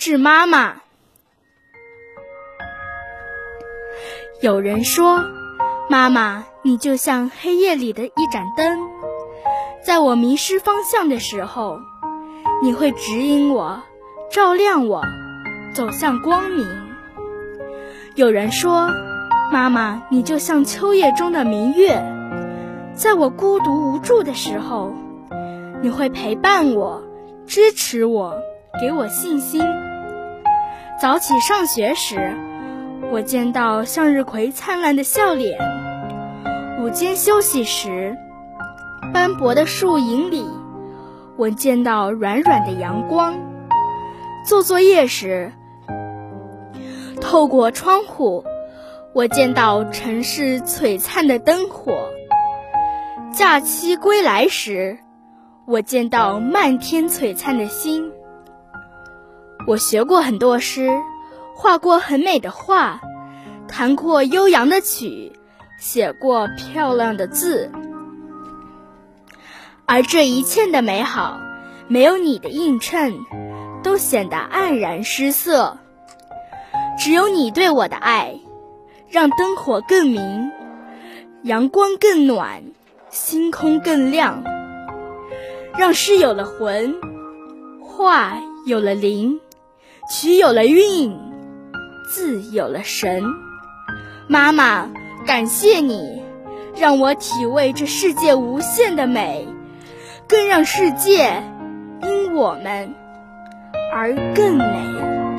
致妈妈。有人说，妈妈，你就像黑夜里的一盏灯，在我迷失方向的时候，你会指引我，照亮我，走向光明。有人说，妈妈，你就像秋夜中的明月，在我孤独无助的时候，你会陪伴我，支持我，给我信心。早起上学时。我见到向日葵灿烂的笑脸，午间休息时，斑驳的树影里，我见到软软的阳光。做作业时，透过窗户，我见到城市璀璨的灯火。假期归来时，我见到漫天璀璨的星。我学过很多诗。画过很美的画，弹过悠扬的曲，写过漂亮的字，而这一切的美好，没有你的映衬，都显得黯然失色。只有你对我的爱，让灯火更明，阳光更暖，星空更亮，让诗有了魂，画有了灵，曲有了韵。字有了神，妈妈，感谢你，让我体味这世界无限的美，更让世界因我们而更美。